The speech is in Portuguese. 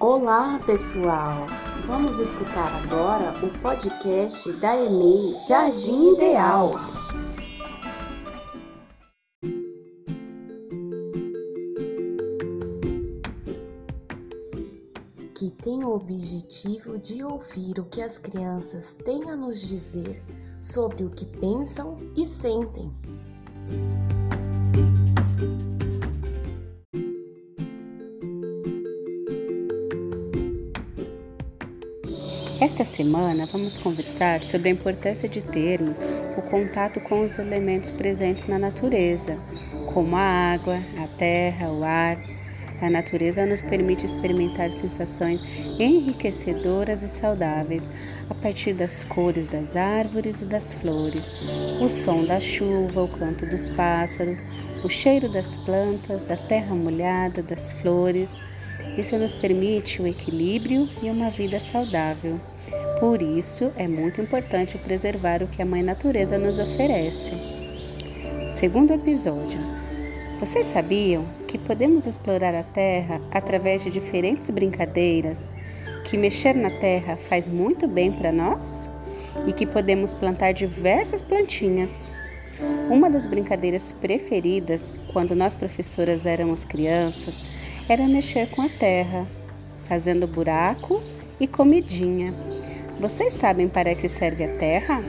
Olá, pessoal! Vamos escutar agora o podcast da EMEI Jardim Ideal. Que tem o objetivo de ouvir o que as crianças têm a nos dizer sobre o que pensam e sentem. Esta semana vamos conversar sobre a importância de termos o contato com os elementos presentes na natureza, como a água, a terra, o ar. A natureza nos permite experimentar sensações enriquecedoras e saudáveis a partir das cores das árvores e das flores, o som da chuva, o canto dos pássaros, o cheiro das plantas, da terra molhada, das flores. Isso nos permite o equilíbrio e uma vida saudável. Por isso, é muito importante preservar o que a Mãe Natureza nos oferece. Segundo episódio. Vocês sabiam que podemos explorar a Terra através de diferentes brincadeiras? Que mexer na terra faz muito bem para nós? E que podemos plantar diversas plantinhas. Uma das brincadeiras preferidas quando nós professoras éramos crianças era mexer com a terra, fazendo buraco e comidinha. Vocês sabem para que serve a terra?